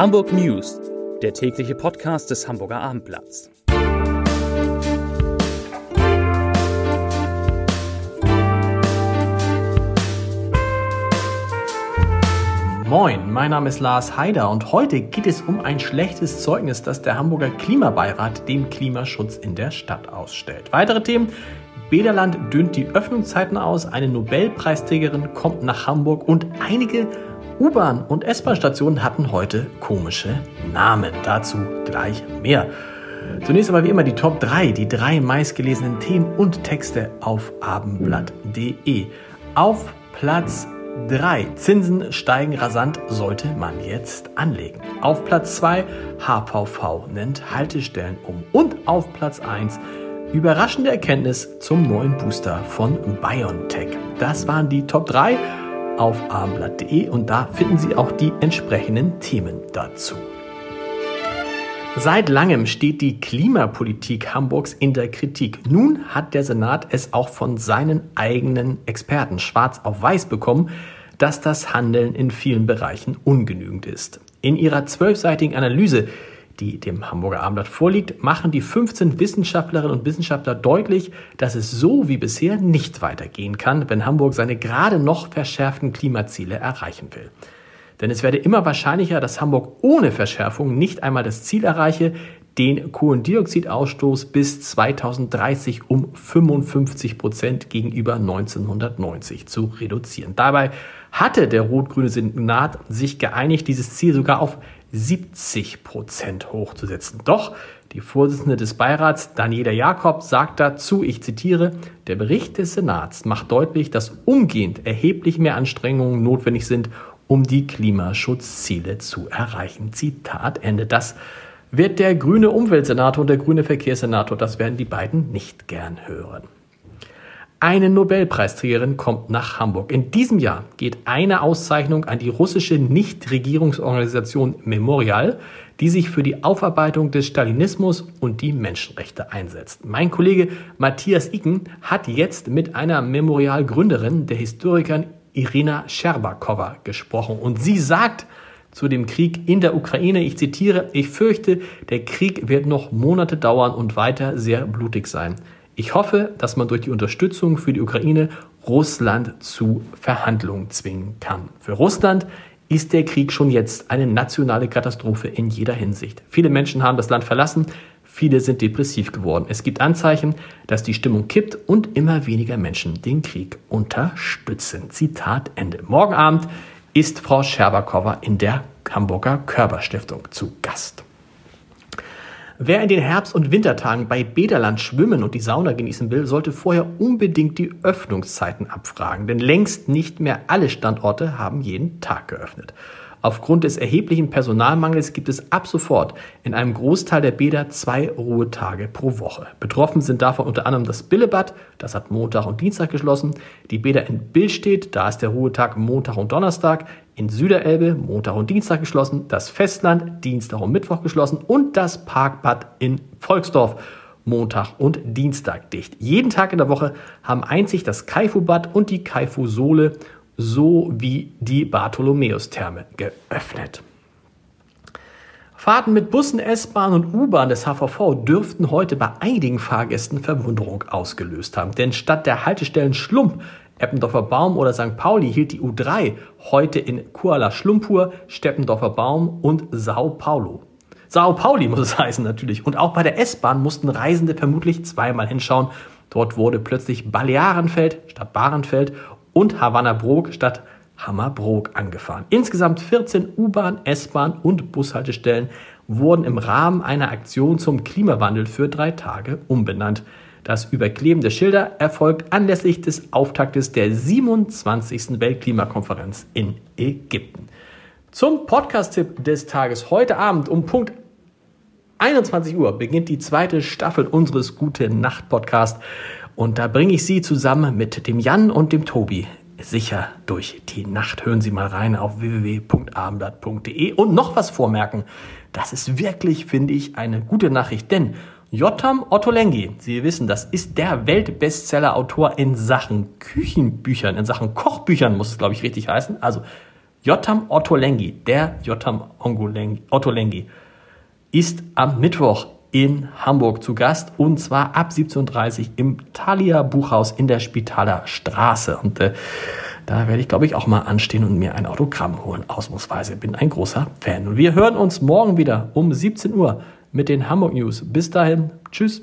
Hamburg News, der tägliche Podcast des Hamburger Abendblatts. Moin, mein Name ist Lars Haider und heute geht es um ein schlechtes Zeugnis, das der Hamburger Klimabeirat dem Klimaschutz in der Stadt ausstellt. Weitere Themen. Bederland dünnt die Öffnungszeiten aus, eine Nobelpreisträgerin kommt nach Hamburg und einige U-Bahn- und S-Bahn-Stationen hatten heute komische Namen. Dazu gleich mehr. Zunächst aber wie immer die Top 3, die drei meistgelesenen Themen und Texte auf abendblatt.de. Auf Platz 3. Zinsen steigen rasant, sollte man jetzt anlegen. Auf Platz 2. HVV nennt Haltestellen um. Und auf Platz 1. Überraschende Erkenntnis zum neuen Booster von BioNTech. Das waren die Top 3 auf abendblatt.de und da finden Sie auch die entsprechenden Themen dazu. Seit langem steht die Klimapolitik Hamburgs in der Kritik. Nun hat der Senat es auch von seinen eigenen Experten schwarz auf weiß bekommen, dass das Handeln in vielen Bereichen ungenügend ist. In ihrer zwölfseitigen Analyse die dem Hamburger Abendblatt vorliegt, machen die 15 Wissenschaftlerinnen und Wissenschaftler deutlich, dass es so wie bisher nicht weitergehen kann, wenn Hamburg seine gerade noch verschärften Klimaziele erreichen will. Denn es werde immer wahrscheinlicher, dass Hamburg ohne Verschärfung nicht einmal das Ziel erreiche, den Kohlendioxidausstoß bis 2030 um 55 Prozent gegenüber 1990 zu reduzieren. Dabei hatte der rot-grüne Senat sich geeinigt, dieses Ziel sogar auf 70 Prozent hochzusetzen. Doch die Vorsitzende des Beirats, Daniela Jakob, sagt dazu, ich zitiere, der Bericht des Senats macht deutlich, dass umgehend erheblich mehr Anstrengungen notwendig sind, um die Klimaschutzziele zu erreichen. Zitat Ende. Das wird der grüne Umweltsenator und der grüne Verkehrssenator, das werden die beiden nicht gern hören. Eine Nobelpreisträgerin kommt nach Hamburg. In diesem Jahr geht eine Auszeichnung an die russische Nichtregierungsorganisation Memorial, die sich für die Aufarbeitung des Stalinismus und die Menschenrechte einsetzt. Mein Kollege Matthias Icken hat jetzt mit einer Memorial-Gründerin, der Historikerin Irina Scherbakowa, gesprochen. Und sie sagt zu dem Krieg in der Ukraine, ich zitiere, ich fürchte, der Krieg wird noch Monate dauern und weiter sehr blutig sein. Ich hoffe, dass man durch die Unterstützung für die Ukraine Russland zu Verhandlungen zwingen kann. Für Russland ist der Krieg schon jetzt eine nationale Katastrophe in jeder Hinsicht. Viele Menschen haben das Land verlassen, viele sind depressiv geworden. Es gibt Anzeichen, dass die Stimmung kippt und immer weniger Menschen den Krieg unterstützen. Zitat Ende. Morgen Abend ist Frau Scherbakowa in der Hamburger Körperstiftung zu Gast. Wer in den Herbst- und Wintertagen bei Bederland schwimmen und die Sauna genießen will, sollte vorher unbedingt die Öffnungszeiten abfragen, denn längst nicht mehr alle Standorte haben jeden Tag geöffnet. Aufgrund des erheblichen Personalmangels gibt es ab sofort in einem Großteil der Bäder zwei Ruhetage pro Woche. Betroffen sind davon unter anderem das Billebad, das hat Montag und Dienstag geschlossen, die Bäder in Billstedt, da ist der Ruhetag Montag und Donnerstag, in Süderelbe Montag und Dienstag geschlossen, das Festland Dienstag und Mittwoch geschlossen und das Parkbad in Volksdorf Montag und Dienstag dicht. Jeden Tag in der Woche haben einzig das Kaifu-Bad und die Kaifu-Sohle sowie die Bartholomäustherme geöffnet. Fahrten mit Bussen, S-Bahn und U-Bahn des HVV dürften heute bei einigen Fahrgästen Verwunderung ausgelöst haben. Denn statt der Haltestellen Schlump, Eppendorfer Baum oder St. Pauli hielt die U3 heute in Kuala Schlumpur, Steppendorfer Baum und Sao Paulo. Sao Pauli muss es heißen natürlich. Und auch bei der S-Bahn mussten Reisende vermutlich zweimal hinschauen. Dort wurde plötzlich Balearenfeld statt Bahrenfeld und Havanna Brok statt Hammerbrook angefahren. Insgesamt 14 U-Bahn, S-Bahn und Bushaltestellen wurden im Rahmen einer Aktion zum Klimawandel für drei Tage umbenannt. Das Überkleben der Schilder erfolgt anlässlich des Auftaktes der 27. Weltklimakonferenz in Ägypten. Zum Podcast-Tipp des Tages heute Abend um Punkt 21 Uhr beginnt die zweite Staffel unseres Gute Nacht Podcasts. Und da bringe ich Sie zusammen mit dem Jan und dem Tobi sicher durch die Nacht. Hören Sie mal rein auf www.abendblatt.de und noch was vormerken. Das ist wirklich, finde ich, eine gute Nachricht, denn Jotam Ottolenghi, Sie wissen, das ist der Weltbestseller-Autor in Sachen Küchenbüchern, in Sachen Kochbüchern muss es, glaube ich, richtig heißen. Also Jotam Ottolenghi, der Jotam Ottolenghi, ist am Mittwoch in Hamburg zu Gast und zwar ab 17.30 Uhr im Thalia Buchhaus in der Spitaler Straße. Und äh, da werde ich, glaube ich, auch mal anstehen und mir ein Autogramm holen, ausnahmsweise. Bin ein großer Fan. Und wir hören uns morgen wieder um 17 Uhr mit den Hamburg News. Bis dahin, tschüss.